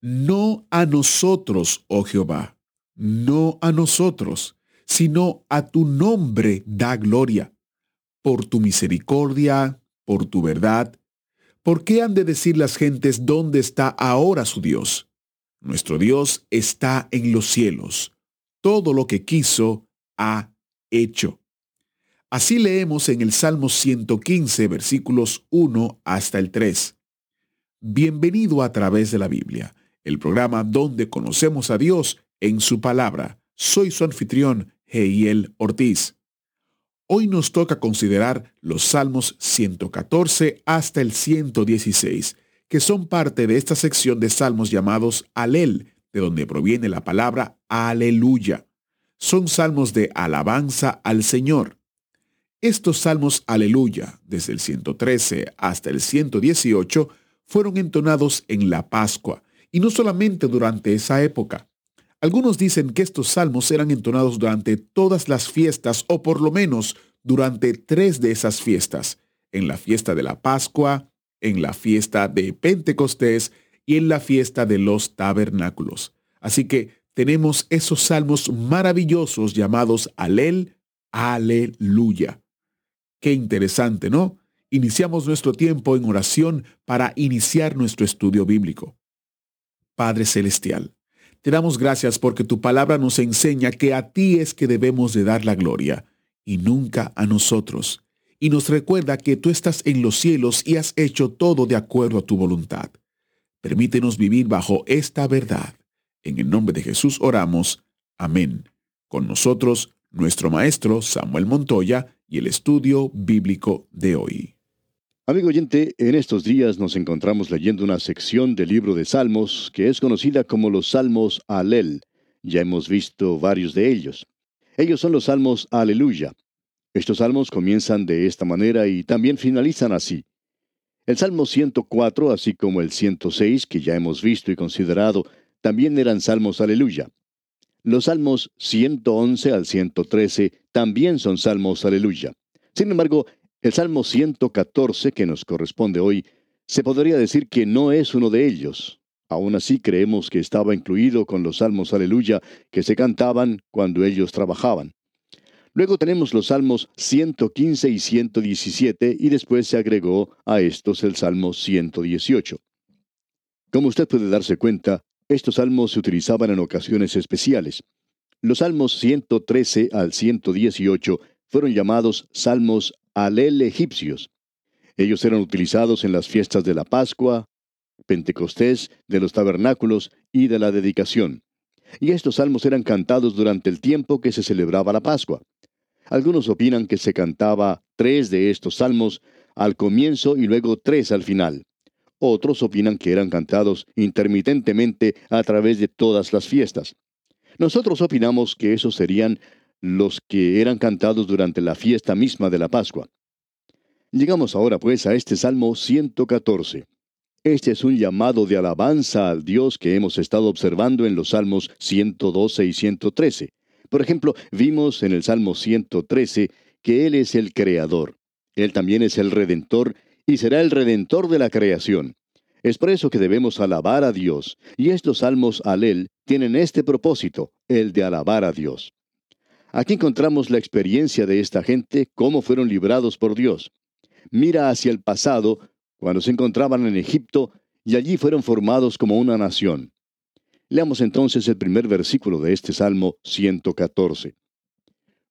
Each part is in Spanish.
No a nosotros, oh Jehová, no a nosotros, sino a tu nombre da gloria, por tu misericordia, por tu verdad. ¿Por qué han de decir las gentes dónde está ahora su Dios? Nuestro Dios está en los cielos. Todo lo que quiso ha hecho. Así leemos en el Salmo 115, versículos 1 hasta el 3. Bienvenido a través de la Biblia, el programa donde conocemos a Dios en su palabra. Soy su anfitrión, Heiel Ortiz. Hoy nos toca considerar los Salmos 114 hasta el 116, que son parte de esta sección de salmos llamados Alel, de donde proviene la palabra aleluya. Son salmos de alabanza al Señor. Estos salmos aleluya, desde el 113 hasta el 118, fueron entonados en la Pascua, y no solamente durante esa época. Algunos dicen que estos salmos eran entonados durante todas las fiestas o por lo menos durante tres de esas fiestas, en la fiesta de la Pascua, en la fiesta de Pentecostés y en la fiesta de los tabernáculos. Así que tenemos esos salmos maravillosos llamados Alel, Aleluya. Qué interesante, ¿no? Iniciamos nuestro tiempo en oración para iniciar nuestro estudio bíblico. Padre Celestial, te damos gracias porque tu palabra nos enseña que a ti es que debemos de dar la gloria y nunca a nosotros. Y nos recuerda que tú estás en los cielos y has hecho todo de acuerdo a tu voluntad. Permítenos vivir bajo esta verdad. En el nombre de Jesús oramos. Amén. Con nosotros, nuestro maestro Samuel Montoya y el estudio bíblico de hoy. Amigo oyente, en estos días nos encontramos leyendo una sección del libro de Salmos que es conocida como los Salmos Alel. Ya hemos visto varios de ellos. Ellos son los Salmos Aleluya. Estos salmos comienzan de esta manera y también finalizan así. El Salmo 104, así como el 106, que ya hemos visto y considerado, también eran Salmos Aleluya. Los Salmos 111 al 113 también son Salmos Aleluya. Sin embargo, el Salmo 114, que nos corresponde hoy, se podría decir que no es uno de ellos. Aún así creemos que estaba incluido con los salmos aleluya que se cantaban cuando ellos trabajaban. Luego tenemos los salmos 115 y 117 y después se agregó a estos el salmo 118. Como usted puede darse cuenta, estos salmos se utilizaban en ocasiones especiales. Los salmos 113 al 118 fueron llamados salmos alel egipcios. Ellos eran utilizados en las fiestas de la Pascua, Pentecostés, de los tabernáculos y de la dedicación. Y estos salmos eran cantados durante el tiempo que se celebraba la Pascua. Algunos opinan que se cantaba tres de estos salmos al comienzo y luego tres al final. Otros opinan que eran cantados intermitentemente a través de todas las fiestas. Nosotros opinamos que esos serían los que eran cantados durante la fiesta misma de la Pascua. Llegamos ahora pues a este Salmo 114. Este es un llamado de alabanza al Dios que hemos estado observando en los Salmos 112 y 113. Por ejemplo, vimos en el Salmo 113 que Él es el Creador. Él también es el Redentor y será el Redentor de la creación. Es por eso que debemos alabar a Dios, y estos salmos al Él tienen este propósito, el de alabar a Dios. Aquí encontramos la experiencia de esta gente, cómo fueron librados por Dios. Mira hacia el pasado, cuando se encontraban en Egipto, y allí fueron formados como una nación. Leamos entonces el primer versículo de este Salmo 114.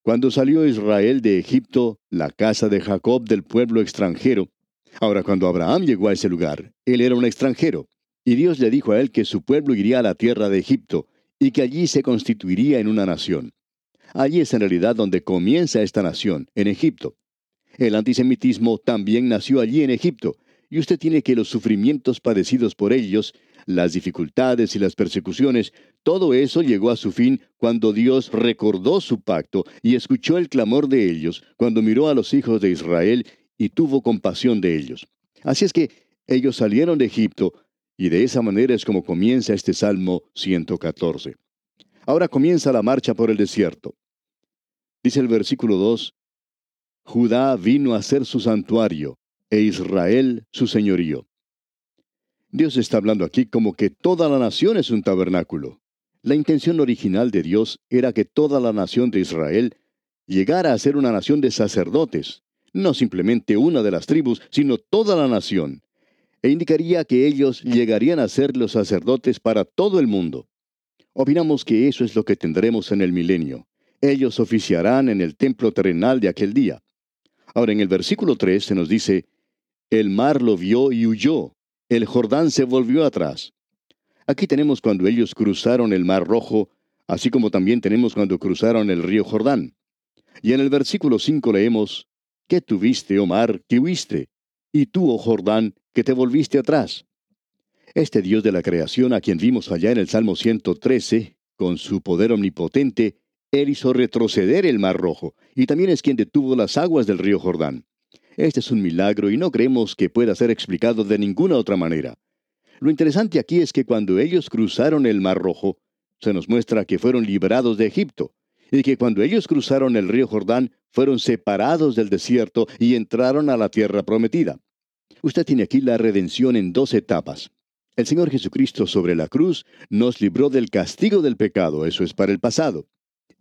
Cuando salió Israel de Egipto, la casa de Jacob del pueblo extranjero, ahora cuando Abraham llegó a ese lugar, él era un extranjero, y Dios le dijo a él que su pueblo iría a la tierra de Egipto, y que allí se constituiría en una nación. Allí es en realidad donde comienza esta nación, en Egipto. El antisemitismo también nació allí en Egipto, y usted tiene que los sufrimientos padecidos por ellos, las dificultades y las persecuciones, todo eso llegó a su fin cuando Dios recordó su pacto y escuchó el clamor de ellos, cuando miró a los hijos de Israel y tuvo compasión de ellos. Así es que ellos salieron de Egipto, y de esa manera es como comienza este Salmo 114. Ahora comienza la marcha por el desierto. Dice el versículo 2, Judá vino a ser su santuario, e Israel su señorío. Dios está hablando aquí como que toda la nación es un tabernáculo. La intención original de Dios era que toda la nación de Israel llegara a ser una nación de sacerdotes, no simplemente una de las tribus, sino toda la nación, e indicaría que ellos llegarían a ser los sacerdotes para todo el mundo. Opinamos que eso es lo que tendremos en el milenio. Ellos oficiarán en el templo terrenal de aquel día. Ahora en el versículo 3 se nos dice, el mar lo vio y huyó, el Jordán se volvió atrás. Aquí tenemos cuando ellos cruzaron el mar rojo, así como también tenemos cuando cruzaron el río Jordán. Y en el versículo 5 leemos, ¿Qué tuviste, oh mar, que huiste? Y tú, oh Jordán, que te volviste atrás. Este Dios de la creación, a quien vimos allá en el Salmo 113, con su poder omnipotente, Él hizo retroceder el mar rojo, y también es quien detuvo las aguas del río Jordán. Este es un milagro y no creemos que pueda ser explicado de ninguna otra manera. Lo interesante aquí es que cuando ellos cruzaron el Mar Rojo, se nos muestra que fueron liberados de Egipto, y que cuando ellos cruzaron el río Jordán, fueron separados del desierto y entraron a la tierra prometida. Usted tiene aquí la redención en dos etapas. El Señor Jesucristo sobre la cruz nos libró del castigo del pecado, eso es para el pasado.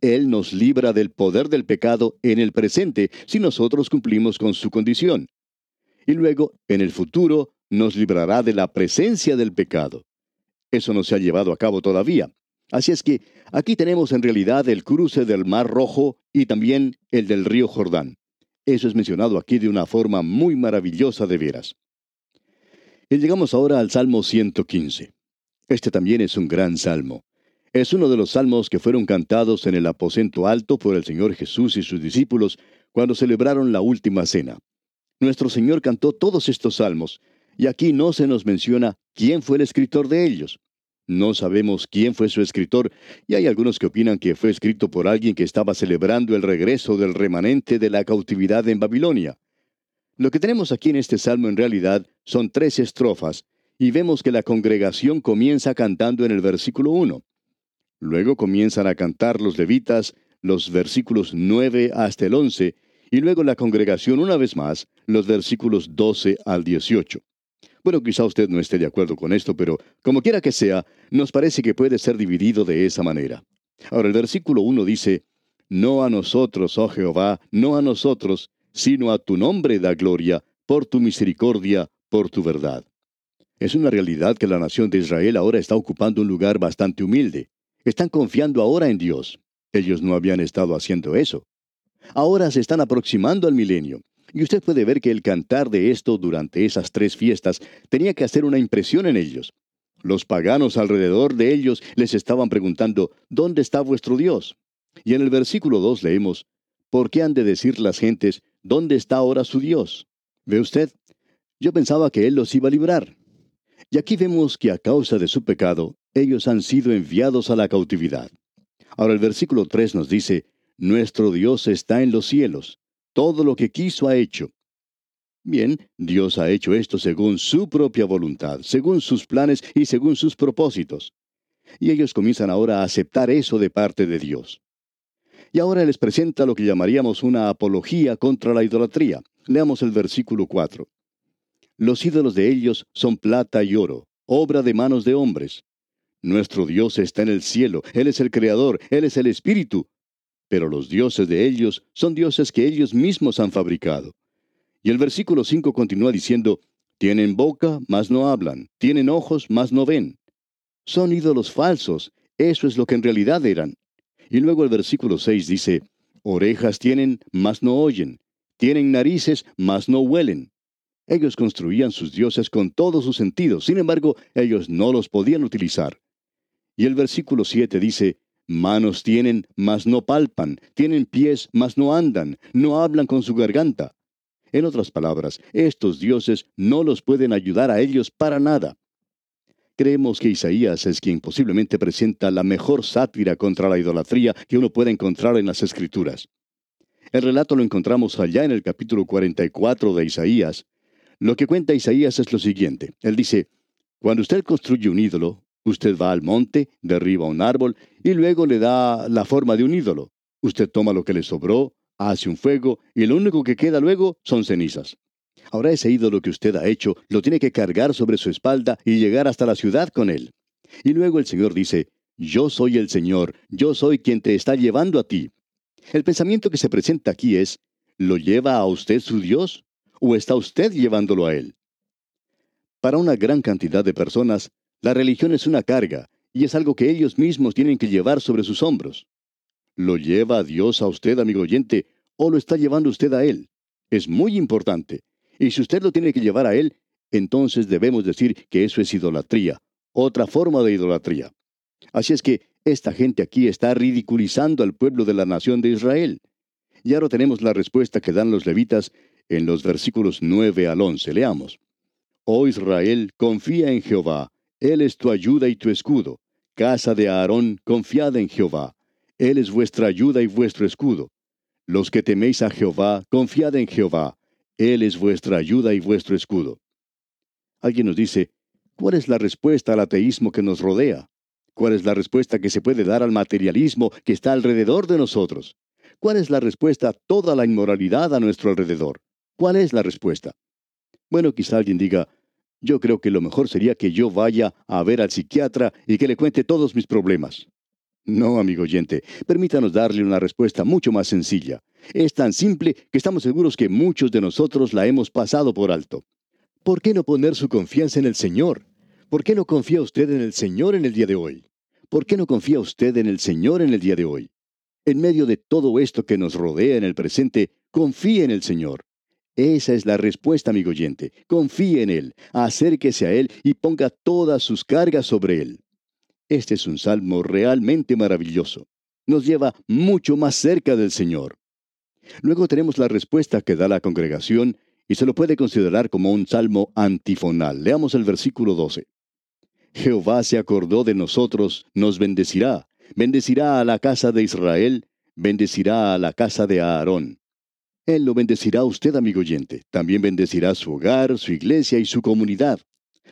Él nos libra del poder del pecado en el presente si nosotros cumplimos con su condición. Y luego, en el futuro, nos librará de la presencia del pecado. Eso no se ha llevado a cabo todavía. Así es que aquí tenemos en realidad el cruce del Mar Rojo y también el del río Jordán. Eso es mencionado aquí de una forma muy maravillosa de veras. Y llegamos ahora al Salmo 115. Este también es un gran salmo. Es uno de los salmos que fueron cantados en el aposento alto por el Señor Jesús y sus discípulos cuando celebraron la última cena. Nuestro Señor cantó todos estos salmos, y aquí no se nos menciona quién fue el escritor de ellos. No sabemos quién fue su escritor, y hay algunos que opinan que fue escrito por alguien que estaba celebrando el regreso del remanente de la cautividad en Babilonia. Lo que tenemos aquí en este salmo en realidad son tres estrofas, y vemos que la congregación comienza cantando en el versículo 1. Luego comienzan a cantar los levitas los versículos 9 hasta el 11, y luego la congregación una vez más los versículos 12 al 18. Bueno, quizá usted no esté de acuerdo con esto, pero como quiera que sea, nos parece que puede ser dividido de esa manera. Ahora el versículo 1 dice, No a nosotros, oh Jehová, no a nosotros, sino a tu nombre da gloria, por tu misericordia, por tu verdad. Es una realidad que la nación de Israel ahora está ocupando un lugar bastante humilde. Están confiando ahora en Dios. Ellos no habían estado haciendo eso. Ahora se están aproximando al milenio. Y usted puede ver que el cantar de esto durante esas tres fiestas tenía que hacer una impresión en ellos. Los paganos alrededor de ellos les estaban preguntando, ¿dónde está vuestro Dios? Y en el versículo 2 leemos, ¿por qué han de decir las gentes, ¿dónde está ahora su Dios? ¿Ve usted? Yo pensaba que Él los iba a librar. Y aquí vemos que a causa de su pecado, ellos han sido enviados a la cautividad. Ahora el versículo 3 nos dice, Nuestro Dios está en los cielos, todo lo que quiso ha hecho. Bien, Dios ha hecho esto según su propia voluntad, según sus planes y según sus propósitos. Y ellos comienzan ahora a aceptar eso de parte de Dios. Y ahora les presenta lo que llamaríamos una apología contra la idolatría. Leamos el versículo 4. Los ídolos de ellos son plata y oro, obra de manos de hombres. Nuestro Dios está en el cielo, Él es el Creador, Él es el Espíritu. Pero los dioses de ellos son dioses que ellos mismos han fabricado. Y el versículo 5 continúa diciendo, tienen boca, mas no hablan, tienen ojos, mas no ven. Son ídolos falsos, eso es lo que en realidad eran. Y luego el versículo 6 dice, orejas tienen, mas no oyen, tienen narices, mas no huelen. Ellos construían sus dioses con todos sus sentidos, sin embargo, ellos no los podían utilizar. Y el versículo 7 dice, Manos tienen, mas no palpan, tienen pies, mas no andan, no hablan con su garganta. En otras palabras, estos dioses no los pueden ayudar a ellos para nada. Creemos que Isaías es quien posiblemente presenta la mejor sátira contra la idolatría que uno puede encontrar en las Escrituras. El relato lo encontramos allá en el capítulo 44 de Isaías. Lo que cuenta Isaías es lo siguiente. Él dice, cuando usted construye un ídolo, usted va al monte, derriba un árbol y luego le da la forma de un ídolo. Usted toma lo que le sobró, hace un fuego y lo único que queda luego son cenizas. Ahora ese ídolo que usted ha hecho lo tiene que cargar sobre su espalda y llegar hasta la ciudad con él. Y luego el Señor dice, yo soy el Señor, yo soy quien te está llevando a ti. El pensamiento que se presenta aquí es, ¿lo lleva a usted su Dios o está usted llevándolo a él? Para una gran cantidad de personas, la religión es una carga y es algo que ellos mismos tienen que llevar sobre sus hombros. ¿Lo lleva Dios a usted, amigo oyente, o lo está llevando usted a Él? Es muy importante. Y si usted lo tiene que llevar a Él, entonces debemos decir que eso es idolatría, otra forma de idolatría. Así es que esta gente aquí está ridiculizando al pueblo de la nación de Israel. Y ahora tenemos la respuesta que dan los levitas en los versículos 9 al 11. Leamos. Oh Israel, confía en Jehová, Él es tu ayuda y tu escudo. Casa de Aarón, confiad en Jehová. Él es vuestra ayuda y vuestro escudo. Los que teméis a Jehová, confiad en Jehová. Él es vuestra ayuda y vuestro escudo. Alguien nos dice, ¿cuál es la respuesta al ateísmo que nos rodea? ¿Cuál es la respuesta que se puede dar al materialismo que está alrededor de nosotros? ¿Cuál es la respuesta a toda la inmoralidad a nuestro alrededor? ¿Cuál es la respuesta? Bueno, quizá alguien diga, yo creo que lo mejor sería que yo vaya a ver al psiquiatra y que le cuente todos mis problemas. No, amigo oyente, permítanos darle una respuesta mucho más sencilla. Es tan simple que estamos seguros que muchos de nosotros la hemos pasado por alto. ¿Por qué no poner su confianza en el Señor? ¿Por qué no confía usted en el Señor en el día de hoy? ¿Por qué no confía usted en el Señor en el día de hoy? En medio de todo esto que nos rodea en el presente, confíe en el Señor. Esa es la respuesta, amigo oyente. Confíe en Él, acérquese a Él y ponga todas sus cargas sobre Él. Este es un salmo realmente maravilloso. Nos lleva mucho más cerca del Señor. Luego tenemos la respuesta que da la congregación y se lo puede considerar como un salmo antifonal. Leamos el versículo 12. Jehová se acordó de nosotros, nos bendecirá, bendecirá a la casa de Israel, bendecirá a la casa de Aarón. Él lo bendecirá a usted, amigo oyente. También bendecirá su hogar, su iglesia y su comunidad.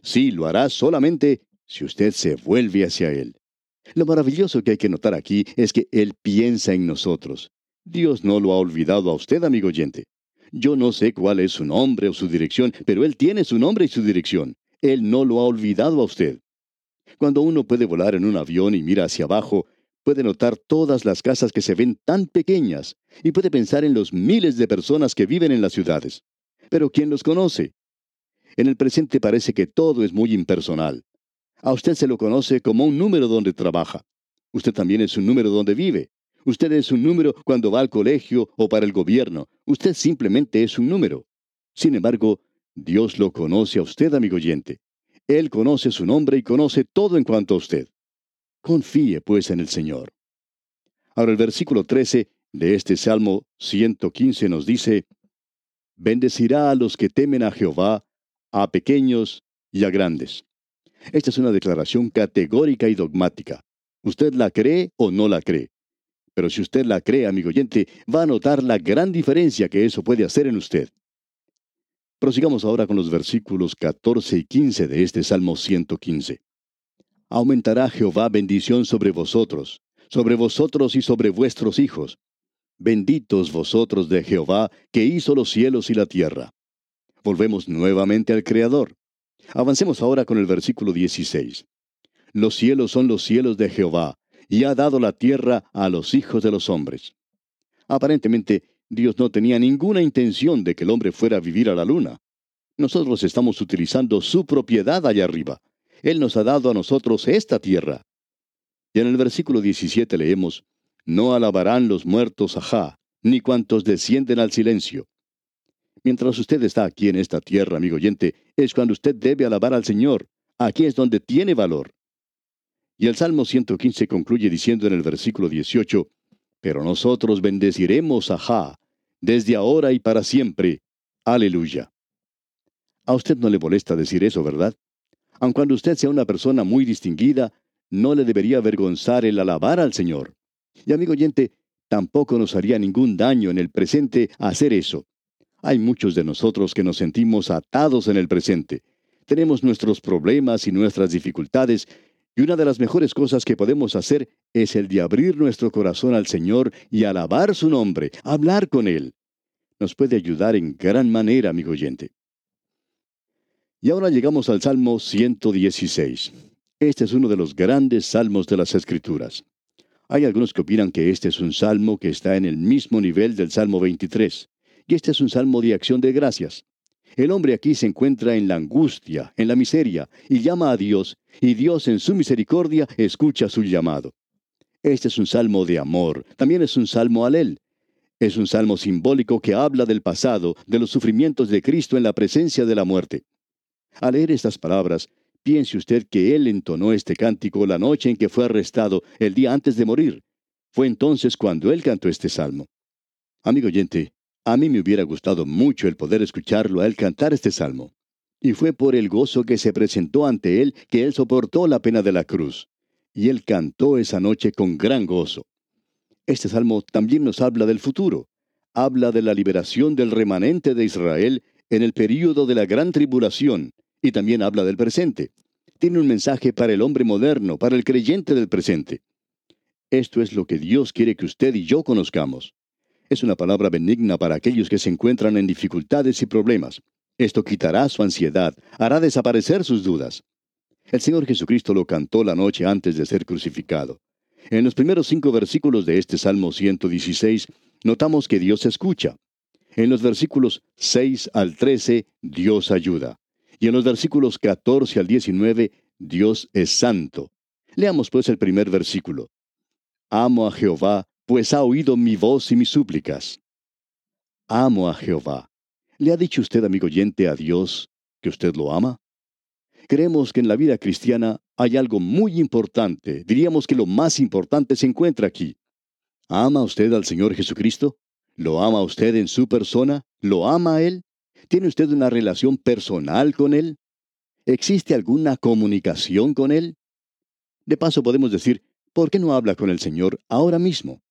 Sí, lo hará solamente si usted se vuelve hacia Él. Lo maravilloso que hay que notar aquí es que Él piensa en nosotros. Dios no lo ha olvidado a usted, amigo oyente. Yo no sé cuál es su nombre o su dirección, pero Él tiene su nombre y su dirección. Él no lo ha olvidado a usted. Cuando uno puede volar en un avión y mira hacia abajo, puede notar todas las casas que se ven tan pequeñas y puede pensar en los miles de personas que viven en las ciudades. Pero ¿quién los conoce? En el presente parece que todo es muy impersonal. A usted se lo conoce como un número donde trabaja. Usted también es un número donde vive. Usted es un número cuando va al colegio o para el gobierno. Usted simplemente es un número. Sin embargo, Dios lo conoce a usted, amigo oyente. Él conoce su nombre y conoce todo en cuanto a usted. Confíe, pues, en el Señor. Ahora el versículo 13 de este Salmo 115 nos dice, Bendecirá a los que temen a Jehová, a pequeños y a grandes. Esta es una declaración categórica y dogmática. ¿Usted la cree o no la cree? Pero si usted la cree, amigo oyente, va a notar la gran diferencia que eso puede hacer en usted. Prosigamos ahora con los versículos 14 y 15 de este Salmo 115. Aumentará Jehová bendición sobre vosotros, sobre vosotros y sobre vuestros hijos. Benditos vosotros de Jehová, que hizo los cielos y la tierra. Volvemos nuevamente al Creador. Avancemos ahora con el versículo 16. Los cielos son los cielos de Jehová, y ha dado la tierra a los hijos de los hombres. Aparentemente, Dios no tenía ninguna intención de que el hombre fuera a vivir a la luna. Nosotros estamos utilizando su propiedad allá arriba. Él nos ha dado a nosotros esta tierra. Y en el versículo 17 leemos, No alabarán los muertos ajá, ni cuantos descienden al silencio. Mientras usted está aquí en esta tierra, amigo oyente, es cuando usted debe alabar al Señor. Aquí es donde tiene valor. Y el Salmo 115 concluye diciendo en el versículo 18, Pero nosotros bendeciremos a Jah, desde ahora y para siempre. Aleluya. A usted no le molesta decir eso, ¿verdad? Aun cuando usted sea una persona muy distinguida, no le debería avergonzar el alabar al Señor. Y amigo oyente, tampoco nos haría ningún daño en el presente hacer eso. Hay muchos de nosotros que nos sentimos atados en el presente. Tenemos nuestros problemas y nuestras dificultades, y una de las mejores cosas que podemos hacer es el de abrir nuestro corazón al Señor y alabar su nombre, hablar con Él. Nos puede ayudar en gran manera, amigo oyente. Y ahora llegamos al Salmo 116. Este es uno de los grandes salmos de las Escrituras. Hay algunos que opinan que este es un salmo que está en el mismo nivel del Salmo 23, y este es un salmo de acción de gracias. El hombre aquí se encuentra en la angustia, en la miseria, y llama a Dios, y Dios en su misericordia escucha su llamado. Este es un salmo de amor, también es un salmo alel. Es un salmo simbólico que habla del pasado, de los sufrimientos de Cristo en la presencia de la muerte. Al leer estas palabras, piense usted que él entonó este cántico la noche en que fue arrestado, el día antes de morir. Fue entonces cuando él cantó este salmo. Amigo oyente, a mí me hubiera gustado mucho el poder escucharlo a él cantar este salmo. Y fue por el gozo que se presentó ante él que él soportó la pena de la cruz. Y él cantó esa noche con gran gozo. Este salmo también nos habla del futuro. Habla de la liberación del remanente de Israel en el período de la gran tribulación, y también habla del presente. Tiene un mensaje para el hombre moderno, para el creyente del presente. Esto es lo que Dios quiere que usted y yo conozcamos. Es una palabra benigna para aquellos que se encuentran en dificultades y problemas. Esto quitará su ansiedad, hará desaparecer sus dudas. El Señor Jesucristo lo cantó la noche antes de ser crucificado. En los primeros cinco versículos de este Salmo 116, notamos que Dios escucha. En los versículos 6 al 13, Dios ayuda. Y en los versículos 14 al 19, Dios es santo. Leamos pues el primer versículo. Amo a Jehová, pues ha oído mi voz y mis súplicas. Amo a Jehová. ¿Le ha dicho usted, amigo oyente, a Dios que usted lo ama? Creemos que en la vida cristiana hay algo muy importante, diríamos que lo más importante se encuentra aquí. ¿Ama usted al Señor Jesucristo? ¿Lo ama usted en su persona? ¿Lo ama a Él? ¿Tiene usted una relación personal con Él? ¿Existe alguna comunicación con Él? De paso podemos decir, ¿por qué no habla con el Señor ahora mismo?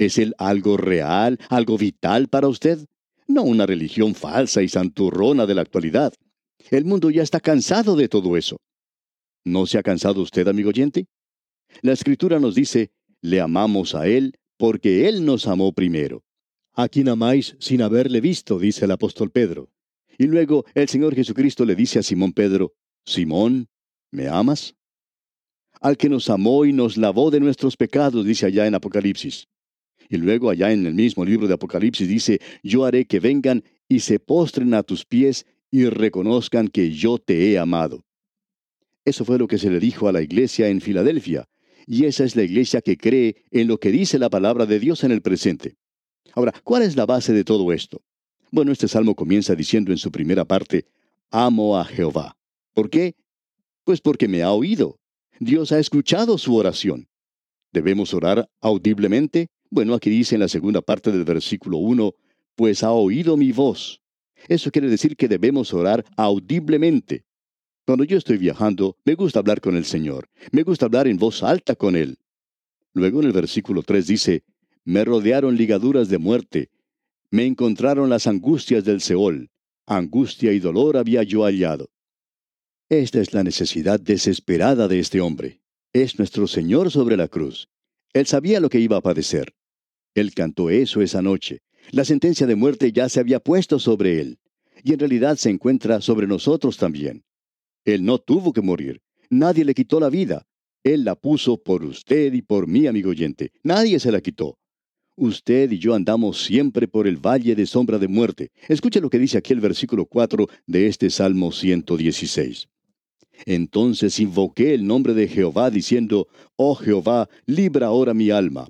¿Es Él algo real, algo vital para usted? No una religión falsa y santurrona de la actualidad. El mundo ya está cansado de todo eso. ¿No se ha cansado usted, amigo oyente? La Escritura nos dice, le amamos a Él porque Él nos amó primero. ¿A quién amáis sin haberle visto? dice el apóstol Pedro. Y luego el Señor Jesucristo le dice a Simón Pedro, Simón, ¿me amas? Al que nos amó y nos lavó de nuestros pecados, dice allá en Apocalipsis. Y luego allá en el mismo libro de Apocalipsis dice, yo haré que vengan y se postren a tus pies y reconozcan que yo te he amado. Eso fue lo que se le dijo a la iglesia en Filadelfia, y esa es la iglesia que cree en lo que dice la palabra de Dios en el presente. Ahora, ¿cuál es la base de todo esto? Bueno, este salmo comienza diciendo en su primera parte, amo a Jehová. ¿Por qué? Pues porque me ha oído. Dios ha escuchado su oración. ¿Debemos orar audiblemente? Bueno, aquí dice en la segunda parte del versículo 1, pues ha oído mi voz. Eso quiere decir que debemos orar audiblemente. Cuando yo estoy viajando, me gusta hablar con el Señor. Me gusta hablar en voz alta con Él. Luego en el versículo 3 dice, me rodearon ligaduras de muerte, me encontraron las angustias del Seol, angustia y dolor había yo hallado. Esta es la necesidad desesperada de este hombre. Es nuestro Señor sobre la cruz. Él sabía lo que iba a padecer. Él cantó eso esa noche. La sentencia de muerte ya se había puesto sobre él. Y en realidad se encuentra sobre nosotros también. Él no tuvo que morir. Nadie le quitó la vida. Él la puso por usted y por mí, amigo oyente. Nadie se la quitó. Usted y yo andamos siempre por el valle de sombra de muerte. Escuche lo que dice aquí el versículo 4 de este Salmo 116. Entonces invoqué el nombre de Jehová diciendo, Oh Jehová, libra ahora mi alma.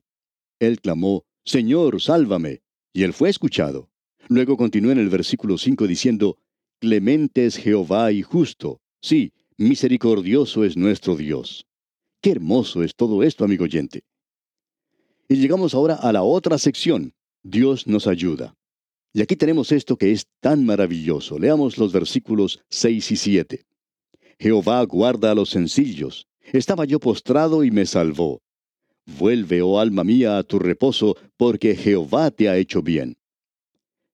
Él clamó, Señor, sálvame. Y él fue escuchado. Luego continuó en el versículo 5 diciendo, Clemente es Jehová y justo. Sí, misericordioso es nuestro Dios. Qué hermoso es todo esto, amigo oyente. Y llegamos ahora a la otra sección. Dios nos ayuda. Y aquí tenemos esto que es tan maravilloso. Leamos los versículos 6 y 7. Jehová guarda a los sencillos. Estaba yo postrado y me salvó. Vuelve, oh alma mía, a tu reposo, porque Jehová te ha hecho bien.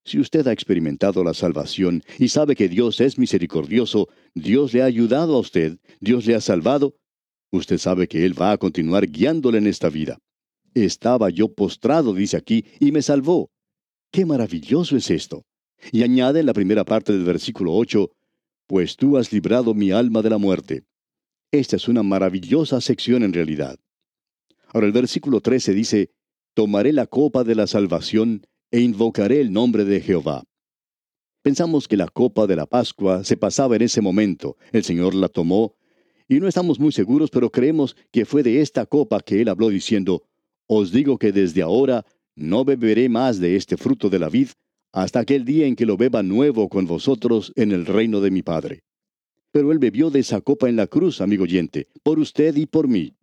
Si usted ha experimentado la salvación y sabe que Dios es misericordioso, Dios le ha ayudado a usted, Dios le ha salvado, usted sabe que Él va a continuar guiándole en esta vida. Estaba yo postrado, dice aquí, y me salvó. Qué maravilloso es esto. Y añade en la primera parte del versículo 8, Pues tú has librado mi alma de la muerte. Esta es una maravillosa sección en realidad. Ahora el versículo 13 dice, Tomaré la copa de la salvación e invocaré el nombre de Jehová. Pensamos que la copa de la Pascua se pasaba en ese momento, el Señor la tomó, y no estamos muy seguros, pero creemos que fue de esta copa que Él habló diciendo, Os digo que desde ahora no beberé más de este fruto de la vid, hasta aquel día en que lo beba nuevo con vosotros en el reino de mi Padre. Pero Él bebió de esa copa en la cruz, amigo oyente, por usted y por mí.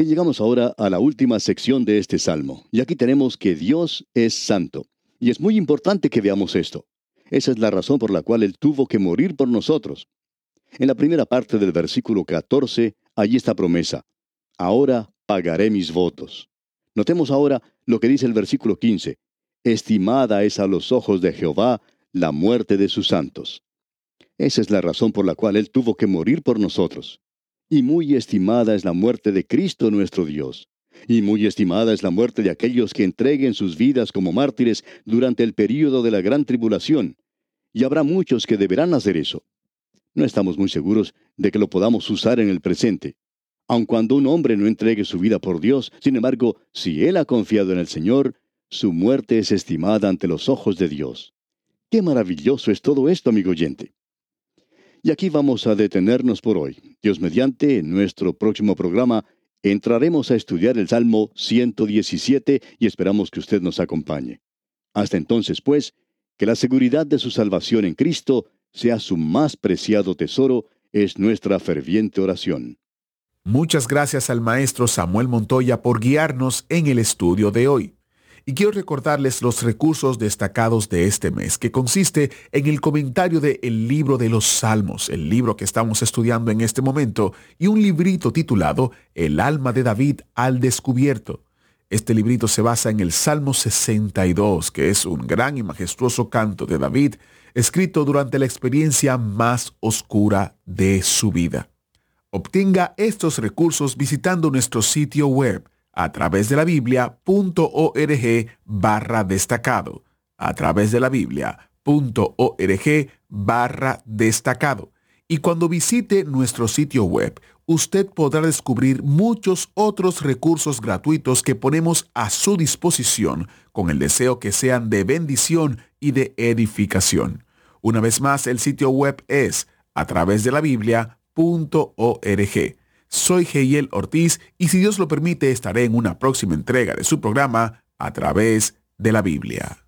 Y llegamos ahora a la última sección de este salmo. Y aquí tenemos que Dios es santo. Y es muy importante que veamos esto. Esa es la razón por la cual Él tuvo que morir por nosotros. En la primera parte del versículo 14, allí está promesa. Ahora pagaré mis votos. Notemos ahora lo que dice el versículo 15. Estimada es a los ojos de Jehová la muerte de sus santos. Esa es la razón por la cual Él tuvo que morir por nosotros. Y muy estimada es la muerte de Cristo nuestro Dios. Y muy estimada es la muerte de aquellos que entreguen sus vidas como mártires durante el período de la gran tribulación. Y habrá muchos que deberán hacer eso. No estamos muy seguros de que lo podamos usar en el presente. Aun cuando un hombre no entregue su vida por Dios, sin embargo, si él ha confiado en el Señor, su muerte es estimada ante los ojos de Dios. Qué maravilloso es todo esto, amigo oyente. Y aquí vamos a detenernos por hoy. Dios mediante, en nuestro próximo programa, entraremos a estudiar el Salmo 117 y esperamos que usted nos acompañe. Hasta entonces, pues, que la seguridad de su salvación en Cristo sea su más preciado tesoro, es nuestra ferviente oración. Muchas gracias al maestro Samuel Montoya por guiarnos en el estudio de hoy. Y quiero recordarles los recursos destacados de este mes, que consiste en el comentario de El libro de los Salmos, el libro que estamos estudiando en este momento, y un librito titulado El alma de David al descubierto. Este librito se basa en el Salmo 62, que es un gran y majestuoso canto de David, escrito durante la experiencia más oscura de su vida. Obtenga estos recursos visitando nuestro sitio web a través de la biblia.org barra destacado, a través de la biblia.org barra destacado. Y cuando visite nuestro sitio web, usted podrá descubrir muchos otros recursos gratuitos que ponemos a su disposición con el deseo que sean de bendición y de edificación. Una vez más, el sitio web es a través de la biblia.org. Soy Geiel Ortiz y si Dios lo permite estaré en una próxima entrega de su programa a través de la Biblia.